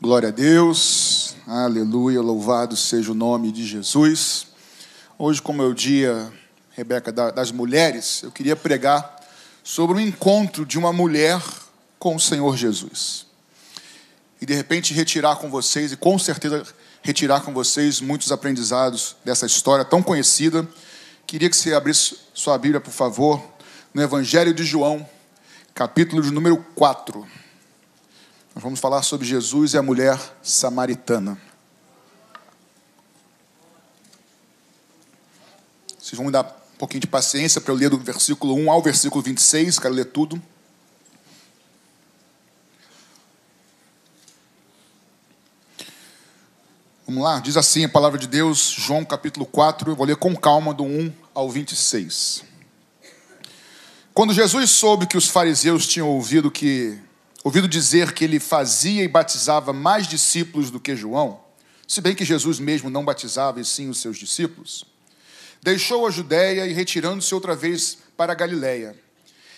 Glória a Deus, aleluia, louvado seja o nome de Jesus. Hoje, como é o dia, Rebeca, das mulheres, eu queria pregar sobre o encontro de uma mulher com o Senhor Jesus. E de repente retirar com vocês, e com certeza retirar com vocês muitos aprendizados dessa história tão conhecida. Queria que você abrisse sua Bíblia, por favor, no Evangelho de João, capítulo de número 4. Nós vamos falar sobre Jesus e a mulher samaritana. Vocês vão me dar um pouquinho de paciência para eu ler do versículo 1 ao versículo 26, quero ler tudo. Vamos lá, diz assim a palavra de Deus, João capítulo 4, eu vou ler com calma do 1 ao 26. Quando Jesus soube que os fariseus tinham ouvido que ouvido dizer que ele fazia e batizava mais discípulos do que João, se bem que Jesus mesmo não batizava e sim os seus discípulos, deixou a Judéia e retirando-se outra vez para a Galiléia.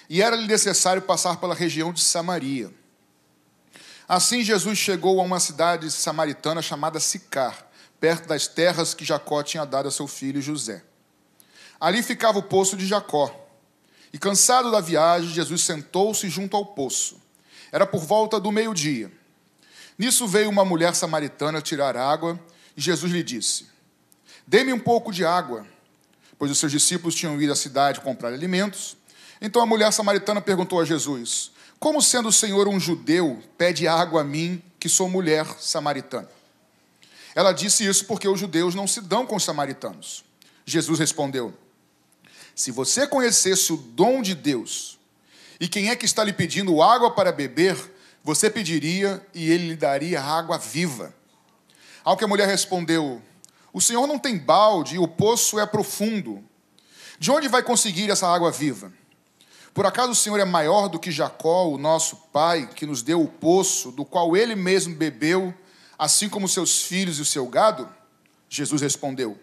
E era-lhe necessário passar pela região de Samaria. Assim Jesus chegou a uma cidade samaritana chamada Sicar, perto das terras que Jacó tinha dado a seu filho José. Ali ficava o poço de Jacó. E cansado da viagem, Jesus sentou-se junto ao poço. Era por volta do meio-dia. Nisso veio uma mulher samaritana tirar água, e Jesus lhe disse: Dê-me um pouco de água, pois os seus discípulos tinham ido à cidade comprar alimentos. Então a mulher samaritana perguntou a Jesus: Como sendo o Senhor um judeu, pede água a mim, que sou mulher samaritana? Ela disse isso porque os judeus não se dão com os samaritanos. Jesus respondeu: Se você conhecesse o dom de Deus, e quem é que está lhe pedindo água para beber? Você pediria e ele lhe daria água viva. Ao que a mulher respondeu: O senhor não tem balde e o poço é profundo. De onde vai conseguir essa água viva? Por acaso o senhor é maior do que Jacó, o nosso pai, que nos deu o poço, do qual ele mesmo bebeu, assim como seus filhos e o seu gado? Jesus respondeu: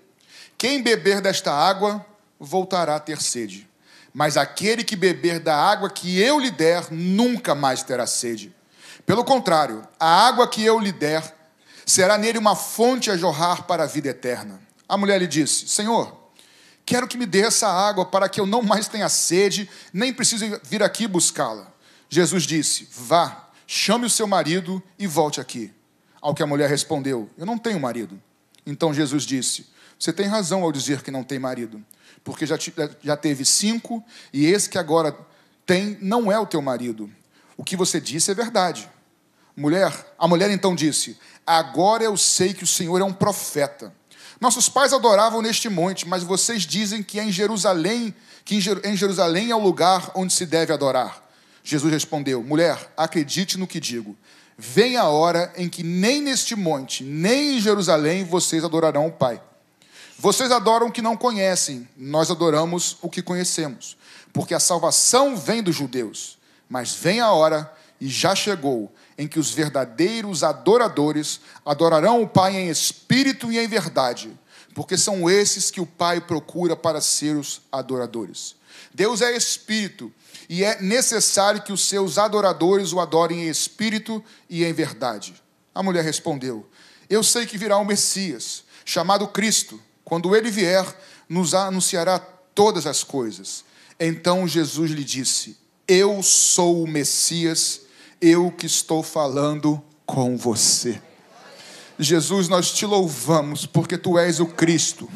Quem beber desta água voltará a ter sede mas aquele que beber da água que eu lhe der nunca mais terá sede. Pelo contrário, a água que eu lhe der será nele uma fonte a jorrar para a vida eterna. A mulher lhe disse: Senhor, quero que me dê essa água para que eu não mais tenha sede, nem precise vir aqui buscá-la. Jesus disse: Vá, chame o seu marido e volte aqui. Ao que a mulher respondeu: Eu não tenho marido. Então Jesus disse: Você tem razão ao dizer que não tem marido porque já, já teve cinco, e esse que agora tem não é o teu marido. O que você disse é verdade. Mulher, a mulher então disse: Agora eu sei que o Senhor é um profeta. Nossos pais adoravam neste monte, mas vocês dizem que é em Jerusalém, que em Jerusalém é o lugar onde se deve adorar. Jesus respondeu: Mulher, acredite no que digo. Vem a hora em que nem neste monte, nem em Jerusalém vocês adorarão o Pai. Vocês adoram o que não conhecem, nós adoramos o que conhecemos, porque a salvação vem dos judeus. Mas vem a hora, e já chegou, em que os verdadeiros adoradores adorarão o Pai em espírito e em verdade, porque são esses que o Pai procura para ser os adoradores. Deus é espírito, e é necessário que os seus adoradores o adorem em espírito e em verdade. A mulher respondeu: Eu sei que virá o Messias, chamado Cristo. Quando ele vier, nos anunciará todas as coisas. Então Jesus lhe disse: Eu sou o Messias, eu que estou falando com você. Jesus, nós te louvamos porque tu és o Cristo.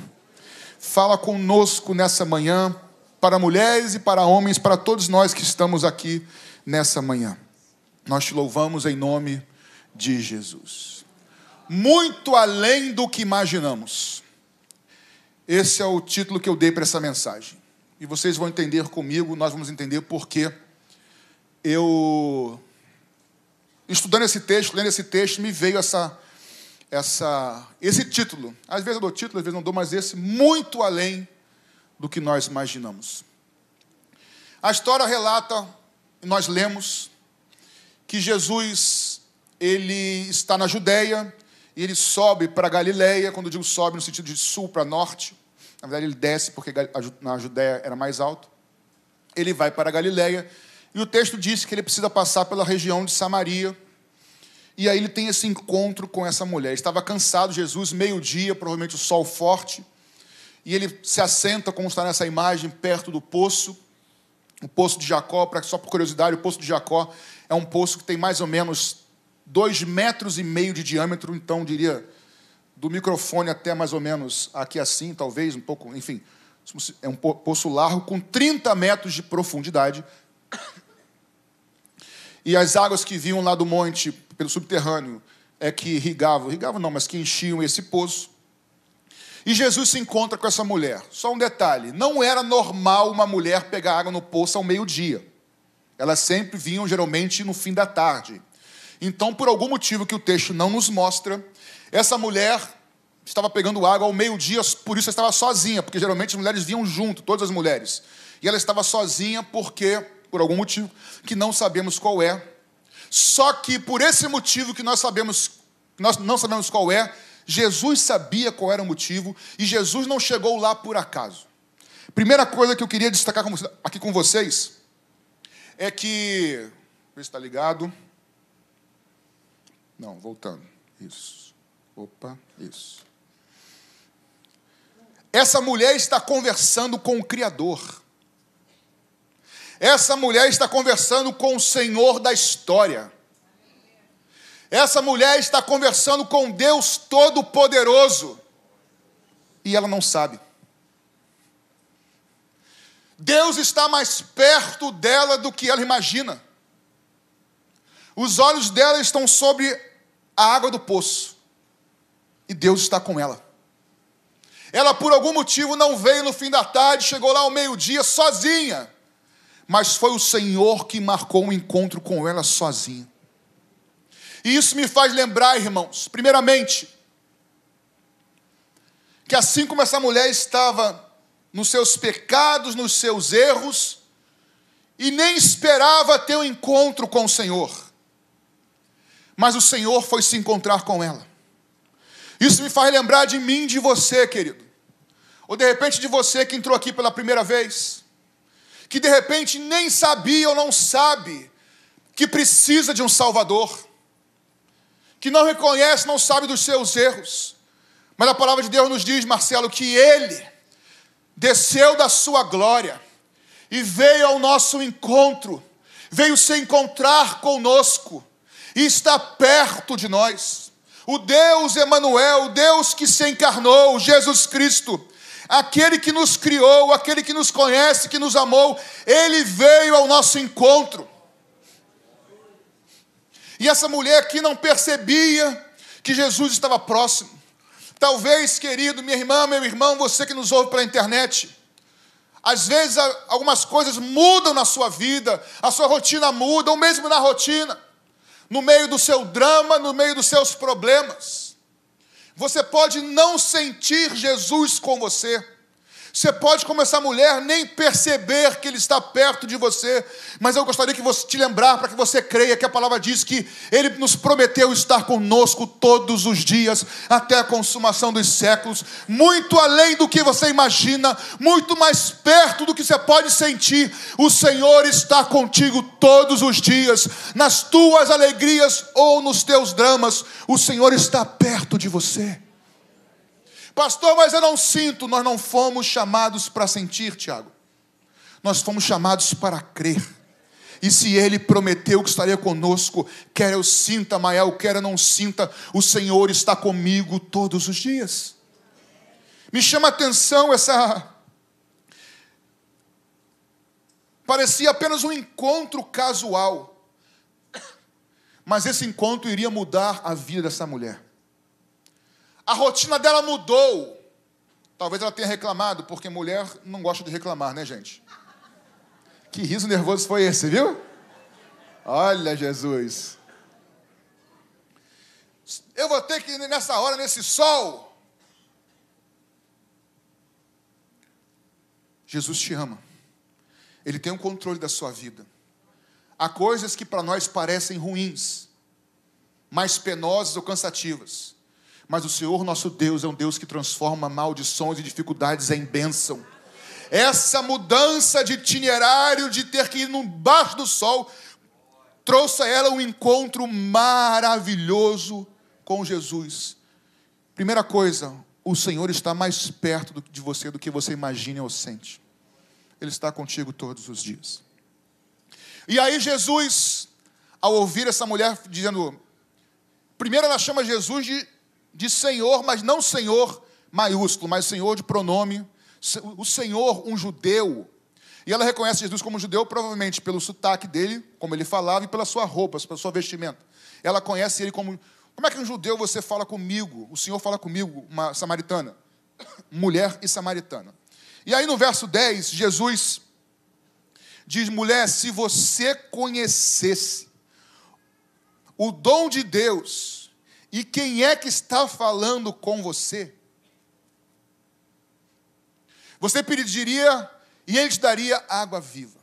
Fala conosco nessa manhã, para mulheres e para homens, para todos nós que estamos aqui nessa manhã. Nós te louvamos em nome de Jesus. Muito além do que imaginamos esse é o título que eu dei para essa mensagem. E vocês vão entender comigo, nós vamos entender porque eu, estudando esse texto, lendo esse texto, me veio essa, essa, esse título. Às vezes eu dou título, às vezes não dou, mas esse muito além do que nós imaginamos. A história relata, nós lemos, que Jesus ele está na Judéia e ele sobe para Galiléia, quando eu digo sobe no sentido de sul para norte. Na verdade, ele desce porque na Judéia era mais alto. Ele vai para a Galiléia. E o texto diz que ele precisa passar pela região de Samaria. E aí ele tem esse encontro com essa mulher. Estava cansado, Jesus, meio-dia, provavelmente o sol forte. E ele se assenta, como está nessa imagem, perto do poço. O poço de Jacó, só por curiosidade, o poço de Jacó é um poço que tem mais ou menos dois metros e meio de diâmetro, então diria do microfone até mais ou menos aqui assim, talvez, um pouco, enfim. É um poço largo com 30 metros de profundidade. E as águas que vinham lá do monte, pelo subterrâneo, é que irrigavam, irrigavam não, mas que enchiam esse poço. E Jesus se encontra com essa mulher. Só um detalhe: não era normal uma mulher pegar água no poço ao meio-dia. Elas sempre vinham, geralmente, no fim da tarde. Então, por algum motivo que o texto não nos mostra, essa mulher estava pegando água ao meio-dia, por isso estava sozinha, porque geralmente as mulheres vinham junto, todas as mulheres. E ela estava sozinha porque, por algum motivo, que não sabemos qual é. Só que por esse motivo que nós sabemos, nós não sabemos qual é, Jesus sabia qual era o motivo e Jesus não chegou lá por acaso. Primeira coisa que eu queria destacar aqui com vocês é que. Vê se está ligado. Não, voltando. Isso. Opa, isso. Essa mulher está conversando com o Criador. Essa mulher está conversando com o Senhor da história. Essa mulher está conversando com Deus Todo-Poderoso. E ela não sabe. Deus está mais perto dela do que ela imagina. Os olhos dela estão sobre a água do poço. E Deus está com ela. Ela, por algum motivo, não veio no fim da tarde, chegou lá ao meio-dia sozinha. Mas foi o Senhor que marcou um encontro com ela sozinha. E isso me faz lembrar, irmãos, primeiramente, que assim como essa mulher estava nos seus pecados, nos seus erros, e nem esperava ter um encontro com o Senhor, mas o Senhor foi se encontrar com ela. Isso me faz lembrar de mim, de você, querido. Ou de repente de você que entrou aqui pela primeira vez, que de repente nem sabia ou não sabe que precisa de um Salvador, que não reconhece, não sabe dos seus erros. Mas a palavra de Deus nos diz, Marcelo, que Ele desceu da sua glória e veio ao nosso encontro, veio se encontrar conosco e está perto de nós o Deus Emanuel, o Deus que se encarnou, Jesus Cristo, aquele que nos criou, aquele que nos conhece, que nos amou, ele veio ao nosso encontro. E essa mulher aqui não percebia que Jesus estava próximo. Talvez, querido, minha irmã, meu irmão, você que nos ouve pela internet, às vezes algumas coisas mudam na sua vida, a sua rotina muda, ou mesmo na rotina no meio do seu drama, no meio dos seus problemas. Você pode não sentir Jesus com você. Você pode, como essa mulher, nem perceber que Ele está perto de você, mas eu gostaria que você te lembrar para que você creia que a palavra diz que Ele nos prometeu estar conosco todos os dias, até a consumação dos séculos, muito além do que você imagina, muito mais perto do que você pode sentir. O Senhor está contigo todos os dias, nas tuas alegrias ou nos teus dramas, o Senhor está perto de você. Pastor, mas eu não sinto. Nós não fomos chamados para sentir, Tiago. Nós fomos chamados para crer. E se Ele prometeu que estaria conosco, quer eu sinta, Mael, quer eu não sinta, o Senhor está comigo todos os dias. Me chama a atenção essa. Parecia apenas um encontro casual, mas esse encontro iria mudar a vida dessa mulher. A rotina dela mudou. Talvez ela tenha reclamado, porque mulher não gosta de reclamar, né, gente? Que riso nervoso foi esse, viu? Olha, Jesus. Eu vou ter que ir nessa hora, nesse sol. Jesus te ama. Ele tem o um controle da sua vida. Há coisas que para nós parecem ruins, mais penosas ou cansativas. Mas o Senhor nosso Deus é um Deus que transforma maldições e dificuldades em bênção. Essa mudança de itinerário, de ter que ir no baixo do sol, trouxe a ela um encontro maravilhoso com Jesus. Primeira coisa, o Senhor está mais perto de você do que você imagina ou sente. Ele está contigo todos os dias. E aí Jesus, ao ouvir essa mulher dizendo, primeiro ela chama Jesus de, de Senhor, mas não Senhor maiúsculo, mas Senhor de pronome, o Senhor, um judeu. E ela reconhece Jesus como judeu, provavelmente pelo sotaque dele, como ele falava, e pela sua roupa, pela sua vestimenta. Ela conhece ele como. Como é que um judeu você fala comigo? O Senhor fala comigo, uma samaritana. Mulher e samaritana. E aí no verso 10, Jesus diz: mulher, se você conhecesse o dom de Deus e quem é que está falando com você, você pediria e ele te daria água viva.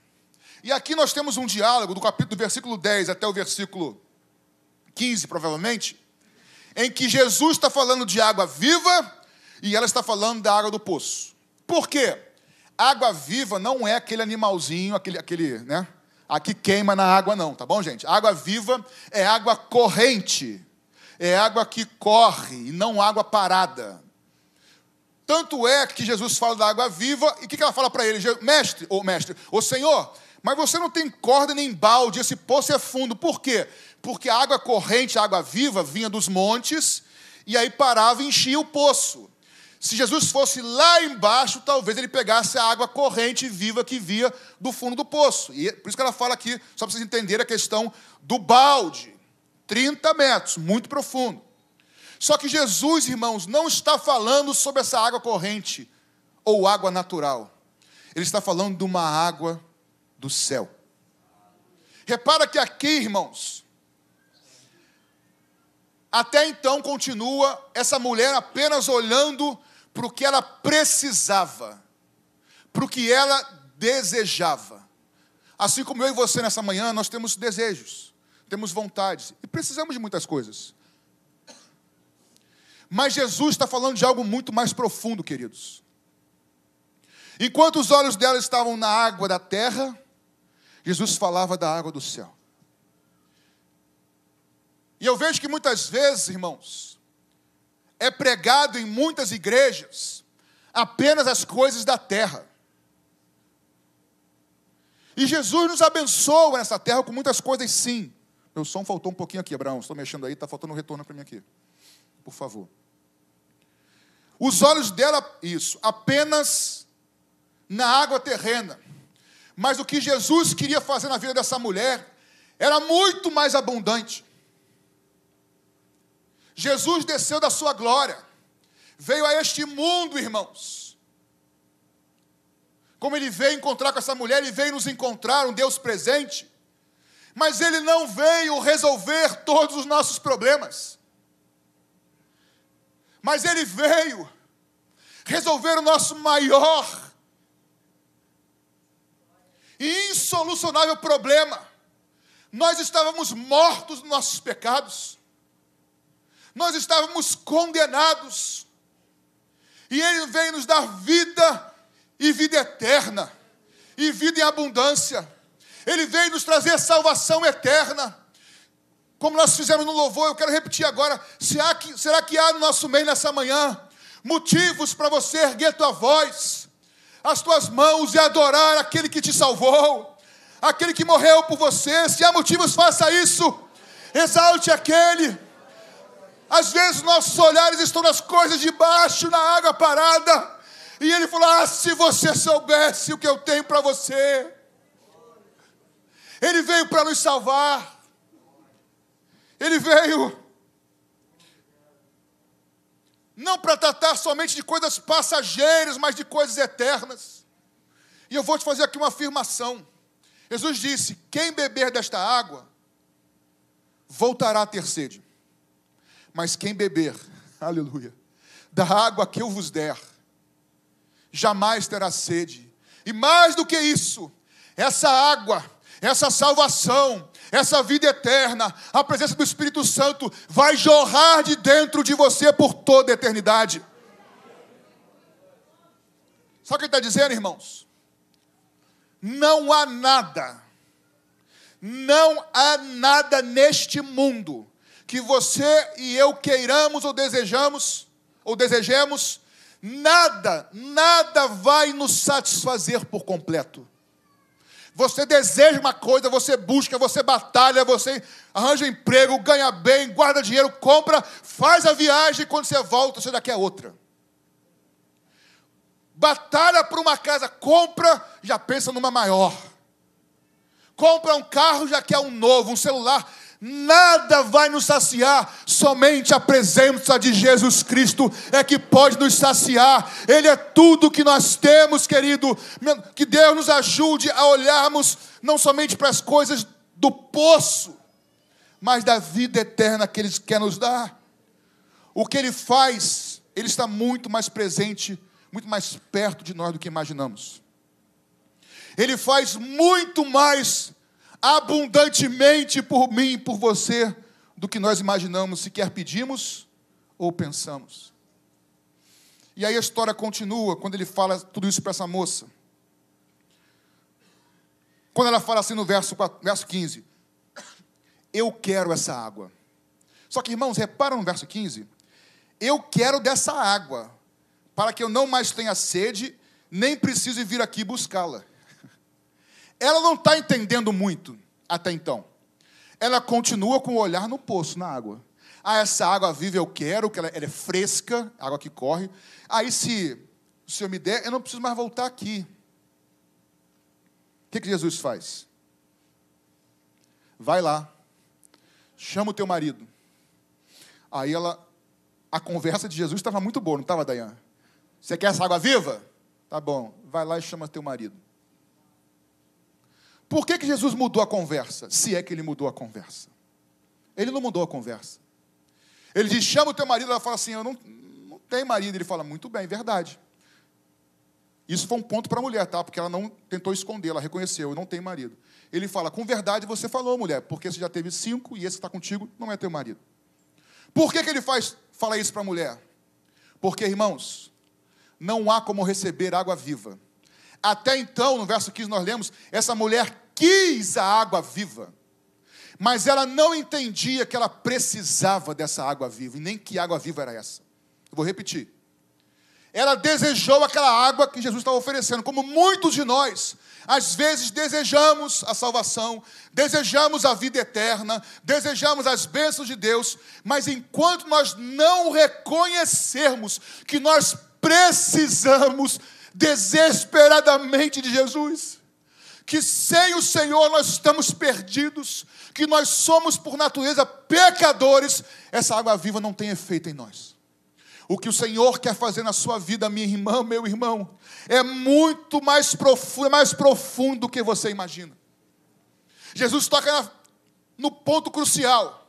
E aqui nós temos um diálogo do capítulo do versículo 10 até o versículo 15, provavelmente, em que Jesus está falando de água viva e ela está falando da água do poço. Por quê? Água viva não é aquele animalzinho, aquele, aquele, né? Aqui queima na água, não, tá bom, gente? Água viva é água corrente, é água que corre e não água parada. Tanto é que Jesus fala da água viva, e o que, ela fala para ele? Mestre, ou mestre, ô Senhor, mas você não tem corda nem balde, esse poço é fundo. Por quê? Porque a água corrente, a água viva, vinha dos montes, e aí parava e enchia o poço. Se Jesus fosse lá embaixo, talvez ele pegasse a água corrente viva que via do fundo do poço. E é por isso que ela fala aqui, só para vocês entenderem a questão do balde. 30 metros, muito profundo. Só que Jesus, irmãos, não está falando sobre essa água corrente ou água natural. Ele está falando de uma água do céu. Repara que aqui, irmãos, até então continua essa mulher apenas olhando para o que ela precisava, para o que ela desejava. Assim como eu e você nessa manhã, nós temos desejos, temos vontades e precisamos de muitas coisas. Mas Jesus está falando de algo muito mais profundo, queridos. Enquanto os olhos dela estavam na água da terra, Jesus falava da água do céu. E eu vejo que muitas vezes, irmãos, é pregado em muitas igrejas apenas as coisas da terra. E Jesus nos abençoa nessa terra com muitas coisas, sim. Meu som faltou um pouquinho aqui, Abraão. Estou mexendo aí, está faltando um retorno para mim aqui. Por favor. Os olhos dela, isso, apenas na água terrena. Mas o que Jesus queria fazer na vida dessa mulher era muito mais abundante. Jesus desceu da sua glória, veio a este mundo, irmãos. Como ele veio encontrar com essa mulher, ele veio nos encontrar, um Deus presente. Mas ele não veio resolver todos os nossos problemas. Mas ele veio resolver o nosso maior e insolucionável problema. Nós estávamos mortos nos nossos pecados nós estávamos condenados. E Ele veio nos dar vida e vida eterna, e vida em abundância. Ele veio nos trazer salvação eterna. Como nós fizemos no louvor, eu quero repetir agora: será que, será que há no nosso meio nessa manhã motivos para você erguer tua voz, as tuas mãos e adorar aquele que te salvou, aquele que morreu por você? Se há motivos, faça isso. Exalte aquele às vezes nossos olhares estão nas coisas de baixo, na água parada. E ele falou: Ah, se você soubesse o que eu tenho para você. Ele veio para nos salvar. Ele veio não para tratar somente de coisas passageiras, mas de coisas eternas. E eu vou te fazer aqui uma afirmação. Jesus disse: Quem beber desta água voltará a ter sede. Mas quem beber, aleluia, da água que eu vos der, jamais terá sede. E mais do que isso, essa água, essa salvação, essa vida eterna, a presença do Espírito Santo vai jorrar de dentro de você por toda a eternidade. Sabe o que ele está dizendo, irmãos? Não há nada, Não há nada neste mundo que você e eu queiramos ou desejamos, ou desejemos, nada, nada vai nos satisfazer por completo. Você deseja uma coisa, você busca, você batalha, você arranja emprego, ganha bem, guarda dinheiro, compra, faz a viagem e quando você volta, você já quer outra. Batalha por uma casa, compra, já pensa numa maior. Compra um carro, já quer um novo, um celular, Nada vai nos saciar, somente a presença de Jesus Cristo é que pode nos saciar. Ele é tudo que nós temos, querido. Que Deus nos ajude a olharmos não somente para as coisas do poço, mas da vida eterna que Ele quer nos dar. O que Ele faz, Ele está muito mais presente, muito mais perto de nós do que imaginamos. Ele faz muito mais abundantemente por mim e por você do que nós imaginamos, sequer pedimos ou pensamos. E aí a história continua quando ele fala tudo isso para essa moça. Quando ela fala assim no verso, 4, verso 15: Eu quero essa água. Só que, irmãos, reparam no verso 15: Eu quero dessa água, para que eu não mais tenha sede, nem precise vir aqui buscá-la. Ela não está entendendo muito até então. Ela continua com o olhar no poço, na água. Ah, essa água viva eu quero, que ela, ela é fresca, água que corre. Aí, se o Senhor me der, eu não preciso mais voltar aqui. O que, que Jesus faz? Vai lá, chama o teu marido. Aí ela, a conversa de Jesus estava muito boa, não estava, Dayan? Você quer essa água viva? Tá bom, vai lá e chama teu marido. Por que, que Jesus mudou a conversa? Se é que ele mudou a conversa. Ele não mudou a conversa. Ele diz: chama o teu marido. Ela fala assim: eu não, não tenho marido. Ele fala: muito bem, verdade. Isso foi um ponto para a mulher, tá? Porque ela não tentou esconder, ela reconheceu: eu não tenho marido. Ele fala: com verdade você falou, mulher, porque você já teve cinco e esse que está contigo não é teu marido. Por que, que ele faz, fala isso para a mulher? Porque, irmãos, não há como receber água viva até então, no verso 15 nós lemos, essa mulher quis a água viva, mas ela não entendia que ela precisava dessa água viva, e nem que água viva era essa. Eu vou repetir. Ela desejou aquela água que Jesus estava oferecendo, como muitos de nós, às vezes desejamos a salvação, desejamos a vida eterna, desejamos as bênçãos de Deus, mas enquanto nós não reconhecermos que nós precisamos desesperadamente de Jesus, que sem o Senhor nós estamos perdidos, que nós somos por natureza pecadores, essa água viva não tem efeito em nós. O que o Senhor quer fazer na sua vida, minha irmã, meu irmão, é muito mais profundo, é mais profundo do que você imagina. Jesus toca na, no ponto crucial.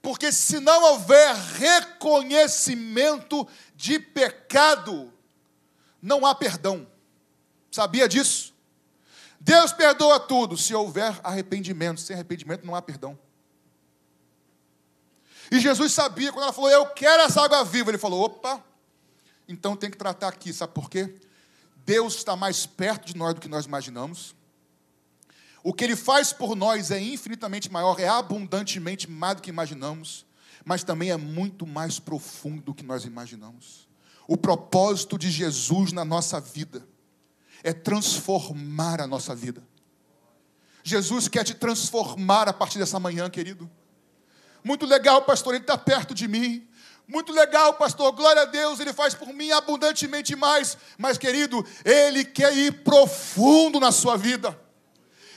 Porque se não houver reconhecimento de pecado, não há perdão. Sabia disso? Deus perdoa tudo se houver arrependimento. Sem arrependimento não há perdão. E Jesus sabia, quando ela falou, Eu quero essa água viva, ele falou: opa, então tem que tratar aqui, sabe por quê? Deus está mais perto de nós do que nós imaginamos. O que ele faz por nós é infinitamente maior, é abundantemente mais do que imaginamos, mas também é muito mais profundo do que nós imaginamos. O propósito de Jesus na nossa vida é transformar a nossa vida. Jesus quer te transformar a partir dessa manhã, querido. Muito legal, pastor, ele está perto de mim. Muito legal, pastor, glória a Deus, ele faz por mim abundantemente mais. Mas, querido, ele quer ir profundo na sua vida.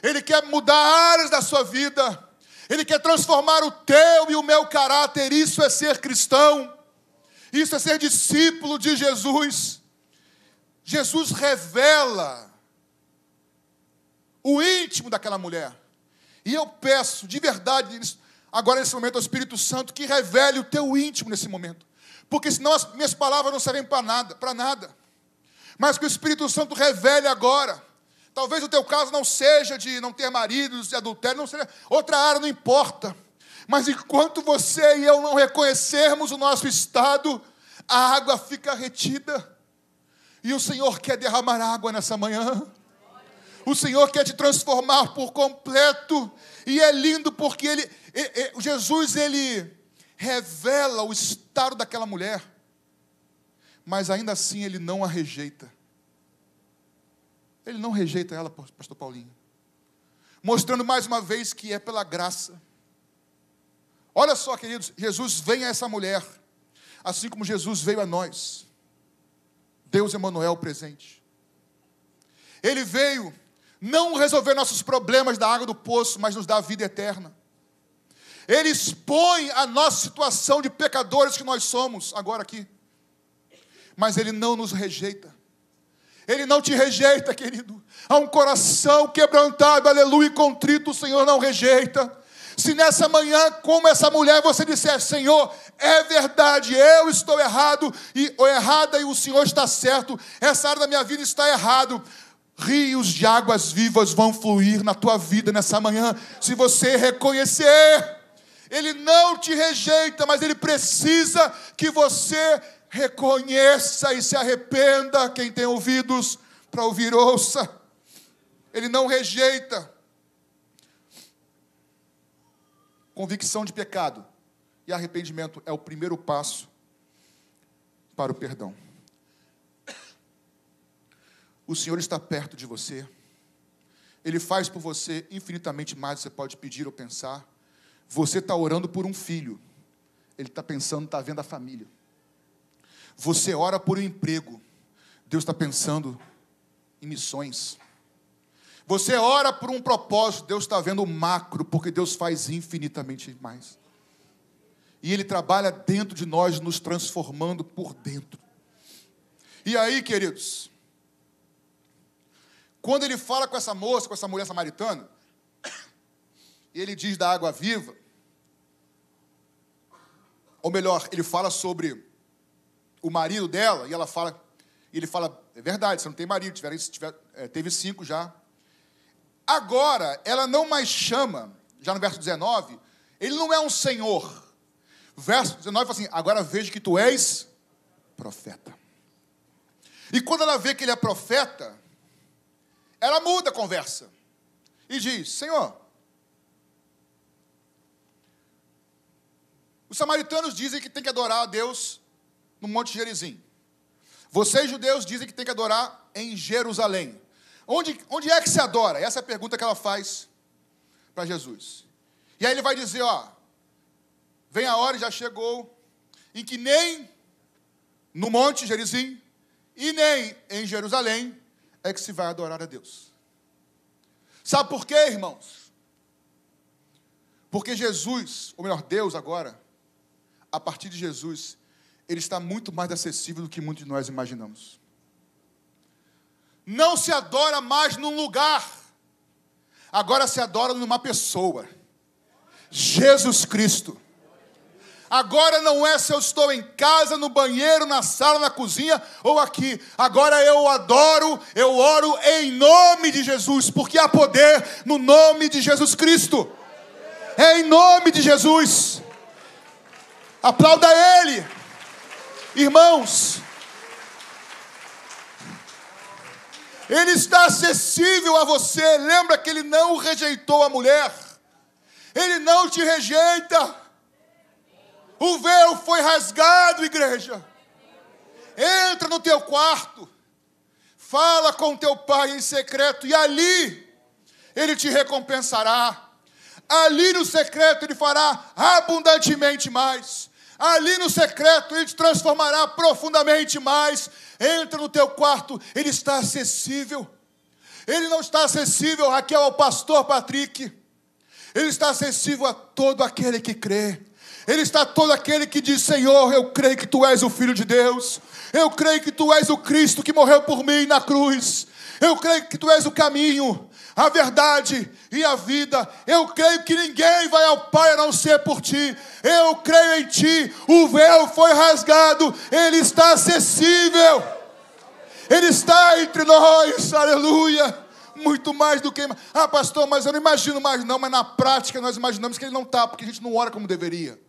Ele quer mudar áreas da sua vida. Ele quer transformar o teu e o meu caráter. Isso é ser cristão. Isso é ser discípulo de Jesus. Jesus revela o íntimo daquela mulher. E eu peço, de verdade, agora nesse momento, ao Espírito Santo, que revele o teu íntimo nesse momento. Porque senão as minhas palavras não servem para nada, para nada. Mas que o Espírito Santo revele agora. Talvez o teu caso não seja de não ter marido, de adultério, não seja. Outra área não importa. Mas enquanto você e eu não reconhecermos o nosso estado, a água fica retida. E o Senhor quer derramar água nessa manhã. O Senhor quer te transformar por completo. E é lindo porque ele, ele, Jesus ele revela o estado daquela mulher. Mas ainda assim ele não a rejeita. Ele não rejeita ela, pastor Paulinho. Mostrando mais uma vez que é pela graça. Olha só, queridos, Jesus vem a essa mulher, assim como Jesus veio a nós. Deus Emanuel presente. Ele veio não resolver nossos problemas da água do poço, mas nos a vida eterna. Ele expõe a nossa situação de pecadores que nós somos agora aqui. Mas ele não nos rejeita. Ele não te rejeita, querido. Há um coração quebrantado, aleluia, e contrito, o Senhor não rejeita. Se nessa manhã, como essa mulher, você disser, Senhor, é verdade, eu estou errado e ou errada e o Senhor está certo, essa área da minha vida está errado. Rios de águas vivas vão fluir na tua vida nessa manhã, se você reconhecer. Ele não te rejeita, mas ele precisa que você reconheça e se arrependa. Quem tem ouvidos para ouvir, ouça. Ele não rejeita. Convicção de pecado e arrependimento é o primeiro passo para o perdão. O Senhor está perto de você. Ele faz por você infinitamente mais do que você pode pedir ou pensar. Você está orando por um filho. Ele está pensando, está vendo a família. Você ora por um emprego. Deus está pensando em missões. Você ora por um propósito, Deus está vendo o macro, porque Deus faz infinitamente mais. E Ele trabalha dentro de nós, nos transformando por dentro. E aí, queridos, quando ele fala com essa moça, com essa mulher samaritana, ele diz da água viva, ou melhor, ele fala sobre o marido dela, e ela fala, ele fala, é verdade, você não tem marido, tiver, tiver, é, teve cinco já. Agora, ela não mais chama, já no verso 19, ele não é um senhor. Verso 19 fala assim: agora vejo que tu és profeta. E quando ela vê que ele é profeta, ela muda a conversa e diz: Senhor, os samaritanos dizem que tem que adorar a Deus no Monte Gerizim. Vocês, judeus, dizem que tem que adorar em Jerusalém. Onde, onde é que se adora? Essa é a pergunta que ela faz para Jesus. E aí ele vai dizer: Ó, vem a hora, já chegou, em que nem no Monte Gerizim e nem em Jerusalém é que se vai adorar a Deus. Sabe por quê, irmãos? Porque Jesus, ou melhor, Deus agora, a partir de Jesus, ele está muito mais acessível do que muitos de nós imaginamos. Não se adora mais num lugar, agora se adora numa pessoa. Jesus Cristo. Agora não é se eu estou em casa, no banheiro, na sala, na cozinha ou aqui. Agora eu adoro, eu oro em nome de Jesus, porque há poder no nome de Jesus Cristo. É em nome de Jesus. Aplauda Ele. Irmãos, Ele está acessível a você. Lembra que Ele não rejeitou a mulher. Ele não te rejeita. O véu foi rasgado, igreja. Entra no teu quarto, fala com teu pai em secreto, e ali ele te recompensará. Ali no secreto ele fará abundantemente mais. Ali no secreto ele te transformará profundamente mais. Entra no teu quarto, ele está acessível. Ele não está acessível, Raquel, ao pastor Patrick. Ele está acessível a todo aquele que crê. Ele está todo aquele que diz: Senhor, eu creio que tu és o Filho de Deus. Eu creio que tu és o Cristo que morreu por mim na cruz. Eu creio que tu és o caminho, a verdade e a vida. Eu creio que ninguém vai ao Pai a não ser por ti. Eu creio em ti. O véu foi rasgado, ele está acessível. Ele está entre nós. Aleluia muito mais do que. Ah, pastor, mas eu não imagino mais, não. Mas na prática nós imaginamos que ele não está, porque a gente não ora como deveria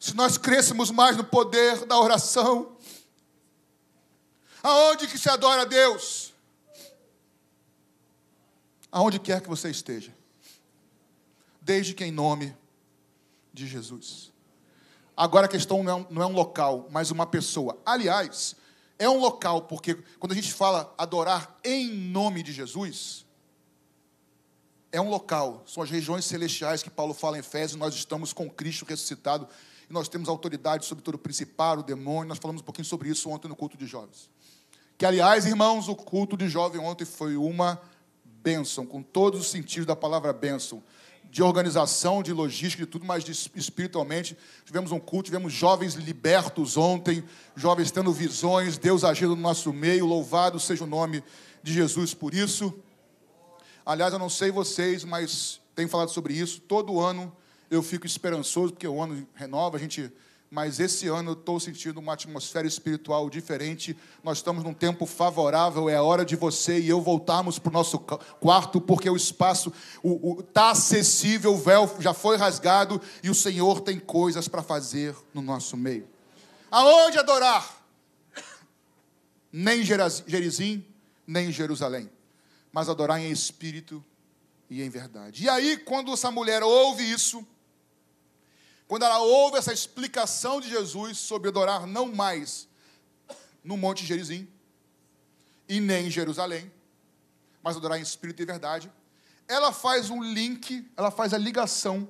se nós crescemos mais no poder da oração. Aonde que se adora a Deus? Aonde quer que você esteja, desde que em nome de Jesus. Agora a questão não é, um, não é um local, mas uma pessoa. Aliás, é um local, porque quando a gente fala adorar em nome de Jesus, é um local, são as regiões celestiais que Paulo fala em Efésios, nós estamos com Cristo ressuscitado e nós temos autoridade sobre todo o principado, o demônio, nós falamos um pouquinho sobre isso ontem no culto de jovens. Que, aliás, irmãos, o culto de jovem ontem foi uma bênção, com todos os sentidos da palavra bênção, de organização, de logística, de tudo, mas de, espiritualmente. Tivemos um culto, tivemos jovens libertos ontem, jovens tendo visões, Deus agindo no nosso meio, louvado seja o nome de Jesus por isso. Aliás, eu não sei vocês, mas tenho falado sobre isso. Todo ano eu fico esperançoso, porque o ano renova, a gente. Mas esse ano eu estou sentindo uma atmosfera espiritual diferente. Nós estamos num tempo favorável. É hora de você e eu voltarmos para o nosso quarto, porque o espaço está acessível, o véu já foi rasgado e o Senhor tem coisas para fazer no nosso meio. Aonde adorar? Nem em Gerizim, nem em Jerusalém mas adorar em espírito e em verdade. E aí, quando essa mulher ouve isso, quando ela ouve essa explicação de Jesus sobre adorar não mais no Monte Gerizim e nem em Jerusalém, mas adorar em espírito e verdade, ela faz um link, ela faz a ligação.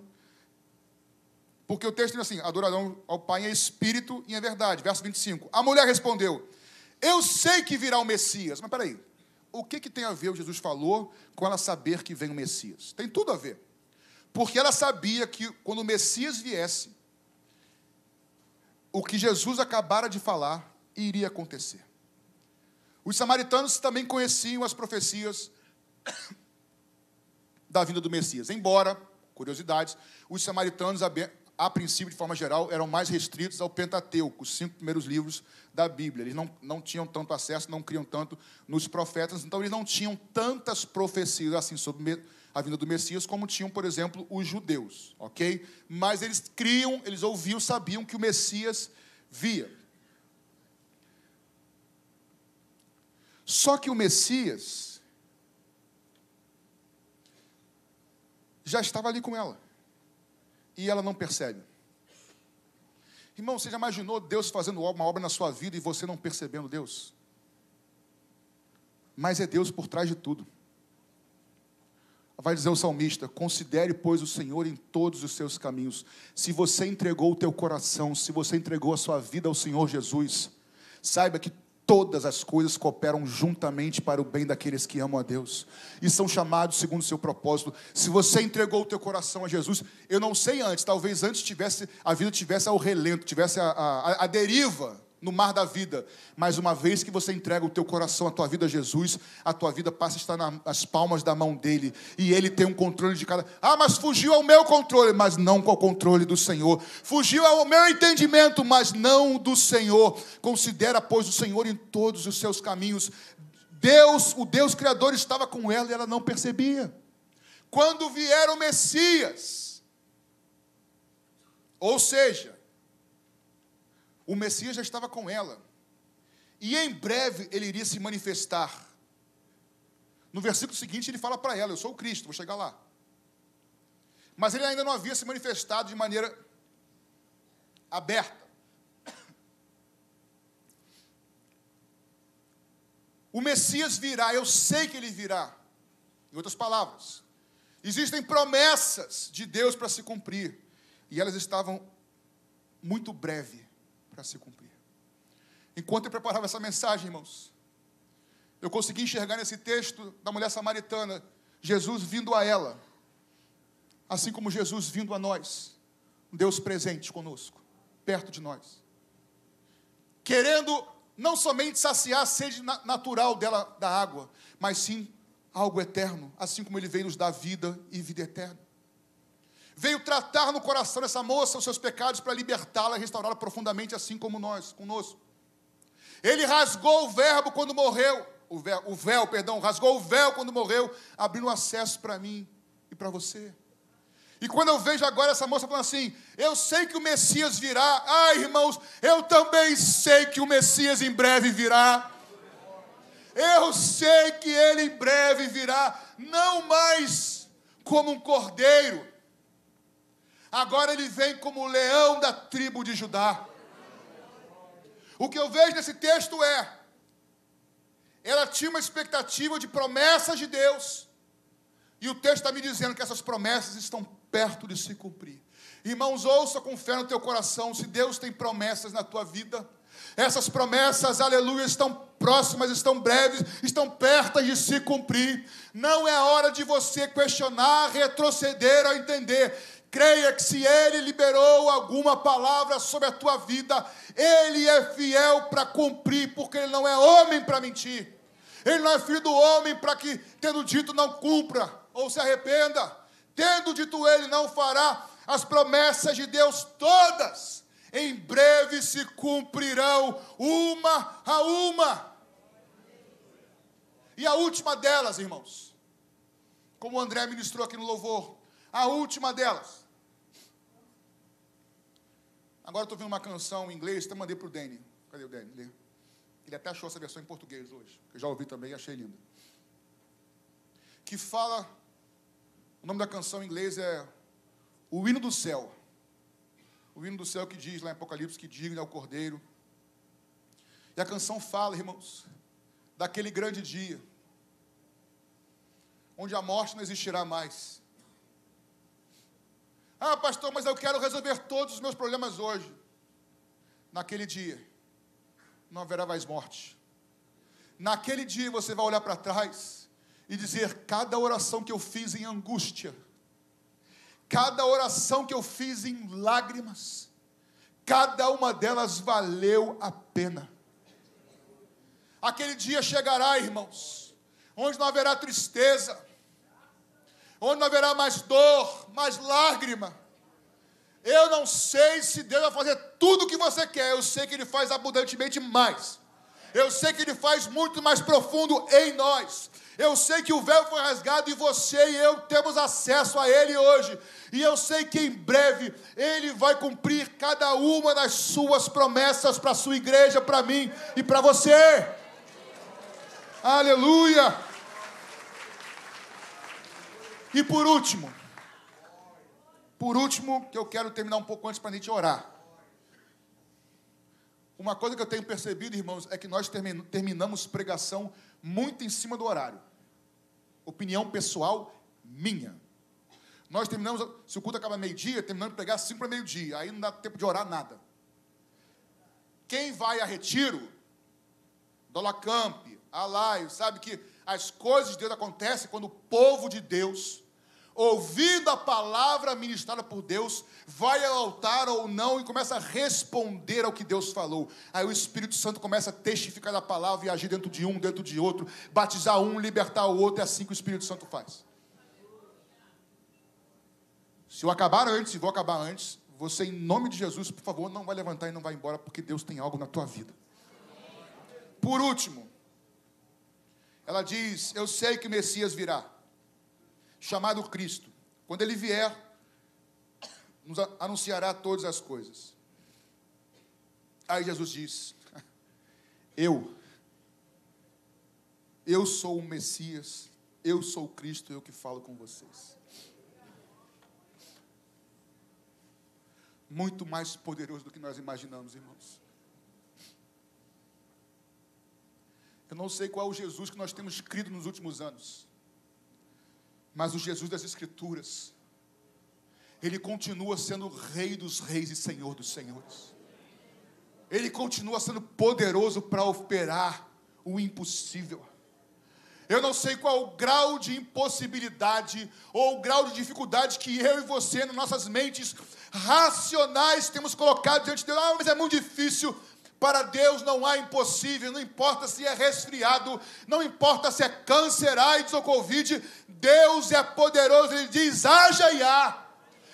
Porque o texto diz assim: adorarão ao Pai em espírito e em verdade. Verso 25. A mulher respondeu: Eu sei que virá o Messias. Mas peraí, o que, que tem a ver o Jesus falou com ela saber que vem o Messias? Tem tudo a ver. Porque ela sabia que quando o Messias viesse, o que Jesus acabara de falar iria acontecer. Os samaritanos também conheciam as profecias da vinda do Messias. Embora, curiosidades, os samaritanos a princípio, de forma geral, eram mais restritos ao Pentateuco, os cinco primeiros livros da Bíblia. Eles não, não tinham tanto acesso, não criam tanto nos profetas, então eles não tinham tantas profecias assim sobre a vinda do Messias como tinham, por exemplo, os judeus, ok? Mas eles criam, eles ouviam, sabiam que o Messias via. Só que o Messias já estava ali com ela e ela não percebe. Irmão, você já imaginou Deus fazendo uma obra na sua vida e você não percebendo Deus? Mas é Deus por trás de tudo. Vai dizer o salmista: considere, pois, o Senhor em todos os seus caminhos. Se você entregou o teu coração, se você entregou a sua vida ao Senhor Jesus, saiba que todas as coisas cooperam juntamente para o bem daqueles que amam a Deus e são chamados segundo o seu propósito. Se você entregou o teu coração a Jesus, eu não sei antes, talvez antes tivesse a vida tivesse ao relento, tivesse a, a, a deriva no mar da vida. Mas uma vez que você entrega o teu coração, a tua vida a Jesus, a tua vida passa a estar nas palmas da mão dele. E ele tem um controle de cada. Ah, mas fugiu ao meu controle, mas não com o controle do Senhor. Fugiu ao meu entendimento, mas não do Senhor. Considera, pois, o Senhor em todos os seus caminhos. Deus, o Deus Criador, estava com ela e ela não percebia. Quando vier o Messias, ou seja, o Messias já estava com ela. E em breve ele iria se manifestar. No versículo seguinte ele fala para ela: Eu sou o Cristo, vou chegar lá. Mas ele ainda não havia se manifestado de maneira aberta. O Messias virá, eu sei que ele virá. Em outras palavras, existem promessas de Deus para se cumprir, e elas estavam muito breve para se cumprir. Enquanto eu preparava essa mensagem, irmãos, eu consegui enxergar nesse texto da mulher samaritana Jesus vindo a ela, assim como Jesus vindo a nós, Deus presente conosco, perto de nós, querendo não somente saciar a sede natural dela da água, mas sim algo eterno, assim como ele veio nos dar vida e vida eterna veio tratar no coração dessa moça os seus pecados para libertá-la e restaurá-la profundamente, assim como nós, conosco. Ele rasgou o verbo quando morreu, o véu, o véu, perdão, rasgou o véu quando morreu, abrindo acesso para mim e para você. E quando eu vejo agora essa moça falando assim, eu sei que o Messias virá. Ai, irmãos, eu também sei que o Messias em breve virá. Eu sei que ele em breve virá. não mais como um cordeiro, agora ele vem como leão da tribo de Judá. O que eu vejo nesse texto é, ela tinha uma expectativa de promessas de Deus, e o texto está me dizendo que essas promessas estão perto de se cumprir. Irmãos, ouça com fé no teu coração, se Deus tem promessas na tua vida, essas promessas, aleluia, estão próximas, estão breves, estão perto de se cumprir. Não é hora de você questionar, retroceder ou entender. Creia que se Ele liberou alguma palavra sobre a tua vida, Ele é fiel para cumprir, porque Ele não é homem para mentir. Ele não é filho do homem para que, tendo dito, não cumpra ou se arrependa. Tendo dito Ele, não fará as promessas de Deus todas em breve se cumprirão uma a uma. E a última delas, irmãos, como o André ministrou aqui no louvor, a última delas. Agora estou vendo uma canção em inglês, até mandei para o Danny. Cadê o Danny? Ele até achou essa versão em português hoje. Eu já ouvi também e achei linda. Que fala, o nome da canção em inglês é O Hino do Céu o hino do céu que diz lá em Apocalipse que digno é o Cordeiro. E a canção fala, irmãos, daquele grande dia, onde a morte não existirá mais. Ah, pastor, mas eu quero resolver todos os meus problemas hoje. Naquele dia, não haverá mais morte. Naquele dia você vai olhar para trás e dizer: cada oração que eu fiz em angústia, Cada oração que eu fiz em lágrimas, cada uma delas valeu a pena. Aquele dia chegará, irmãos, onde não haverá tristeza, onde não haverá mais dor, mais lágrima. Eu não sei se Deus vai fazer tudo o que você quer, eu sei que Ele faz abundantemente mais. Eu sei que Ele faz muito mais profundo em nós. Eu sei que o véu foi rasgado e você e eu temos acesso a Ele hoje. E eu sei que em breve Ele vai cumprir cada uma das suas promessas para a sua igreja, para mim e para você. Aleluia! E por último, por último, que eu quero terminar um pouco antes para a gente orar. Uma coisa que eu tenho percebido, irmãos, é que nós terminamos pregação muito em cima do horário. Opinião pessoal minha. Nós terminamos, se o culto acaba meio-dia, terminamos de pregar cinco para meio-dia. Aí não dá tempo de orar nada. Quem vai a retiro, Dolacamp, Alaio, sabe que as coisas de Deus acontecem quando o povo de Deus ouvindo a palavra ministrada por Deus, vai ao altar ou não e começa a responder ao que Deus falou. Aí o Espírito Santo começa a testificar da palavra e agir dentro de um, dentro de outro, batizar um, libertar o outro, é assim que o Espírito Santo faz. Se eu acabar antes, e vou acabar antes, você, em nome de Jesus, por favor, não vai levantar e não vai embora, porque Deus tem algo na tua vida. Por último, ela diz: Eu sei que o Messias virá chamado Cristo. Quando ele vier, nos anunciará todas as coisas. Aí Jesus diz: Eu, eu sou o Messias, eu sou o Cristo, eu que falo com vocês. Muito mais poderoso do que nós imaginamos, irmãos. Eu não sei qual é o Jesus que nós temos crido nos últimos anos. Mas o Jesus das Escrituras, ele continua sendo Rei dos Reis e Senhor dos Senhores. Ele continua sendo poderoso para operar o impossível. Eu não sei qual o grau de impossibilidade ou o grau de dificuldade que eu e você, nas nossas mentes racionais, temos colocado diante de Deus. Ah, mas é muito difícil. Para Deus não há impossível, não importa se é resfriado, não importa se é câncer, AIDS ou Covid, Deus é poderoso, Ele diz: haja e há.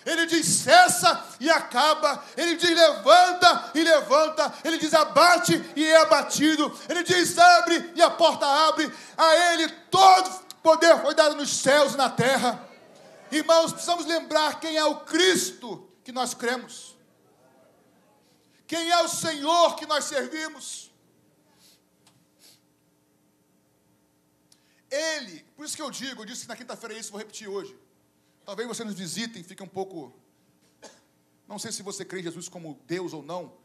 Ele diz cessa e acaba. Ele diz levanta e levanta. Ele diz abate e é abatido. Ele diz abre e a porta abre. A Ele todo poder foi dado nos céus e na terra. Irmãos, precisamos lembrar quem é o Cristo que nós cremos. Quem é o Senhor que nós servimos? Ele, por isso que eu digo, eu disse na quinta-feira isso, vou repetir hoje. Talvez você nos visitem, fique um pouco. Não sei se você crê em Jesus como Deus ou não,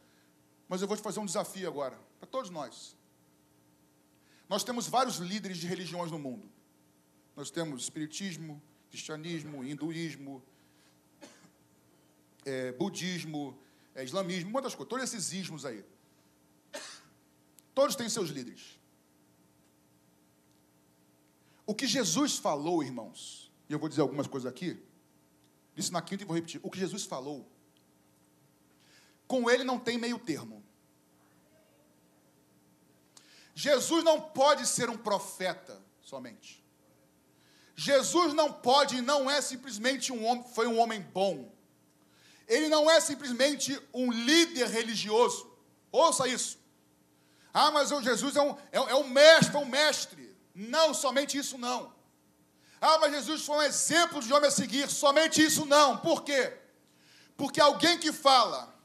mas eu vou te fazer um desafio agora, para todos nós. Nós temos vários líderes de religiões no mundo. Nós temos espiritismo, cristianismo, hinduísmo, é, budismo, é, islamismo, muitas coisas, todos esses ismos aí. Todos têm seus líderes. O que Jesus falou, irmãos, e eu vou dizer algumas coisas aqui, disse na quinta e vou repetir. O que Jesus falou, com ele não tem meio termo. Jesus não pode ser um profeta somente. Jesus não pode e não é simplesmente um homem, foi um homem bom. Ele não é simplesmente um líder religioso. Ouça isso. Ah, mas o Jesus é um, é, é um mestre, é um mestre. Não, somente isso não. Ah, mas Jesus foi um exemplo de homem a seguir. Somente isso não. Por quê? Porque alguém que fala,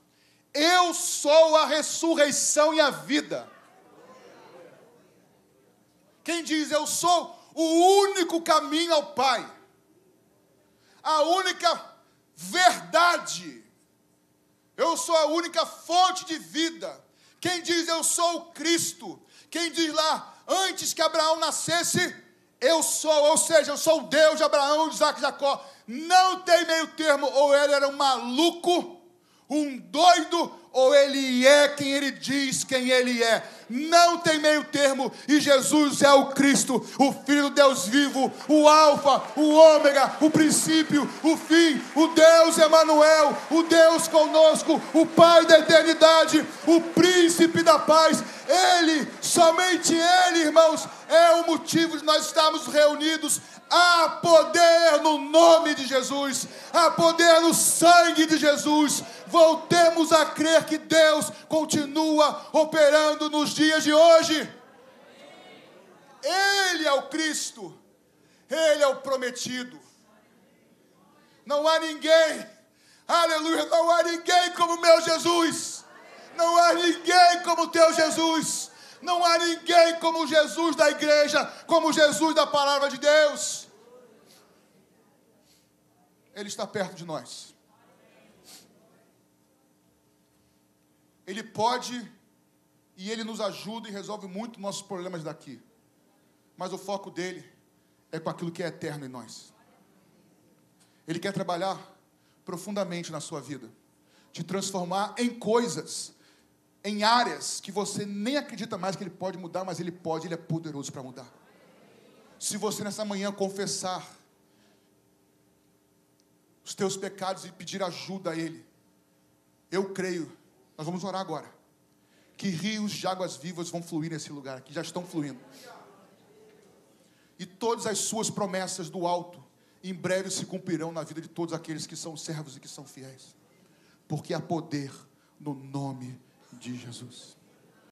eu sou a ressurreição e a vida. Quem diz eu sou o único caminho ao Pai, a única verdade, eu sou a única fonte de vida. Quem diz eu sou o Cristo, quem diz lá, antes que Abraão nascesse, eu sou, ou seja, eu sou o Deus de Abraão, de Isaac e Jacó. Não tem meio termo, ou ele era um maluco, um doido, ou ele é quem ele diz quem ele é. Não tem meio termo, e Jesus é o Cristo, o Filho do Deus vivo, o Alfa, o Ômega, o princípio, o fim, o Deus Emanuel, o Deus conosco, o Pai da eternidade, o príncipe da paz. Ele, somente Ele, irmãos, é o motivo de nós estarmos reunidos. Há poder no nome de Jesus, há poder no sangue de Jesus. Voltemos a crer que Deus continua operando nos dias de hoje. Ele é o Cristo, Ele é o prometido. Não há ninguém, aleluia, não há ninguém como meu Jesus. Não há ninguém como teu Jesus. Não há ninguém como Jesus da igreja, como Jesus da palavra de Deus. Ele está perto de nós. Ele pode e ele nos ajuda e resolve muito nossos problemas daqui. Mas o foco dele é com aquilo que é eterno em nós. Ele quer trabalhar profundamente na sua vida, te transformar em coisas em áreas que você nem acredita mais que Ele pode mudar, mas Ele pode, Ele é poderoso para mudar. Se você nessa manhã confessar os teus pecados e pedir ajuda a Ele, eu creio, nós vamos orar agora, que rios de águas vivas vão fluir nesse lugar aqui, já estão fluindo. E todas as suas promessas do alto, em breve se cumprirão na vida de todos aqueles que são servos e que são fiéis, porque há poder no nome de Jesus.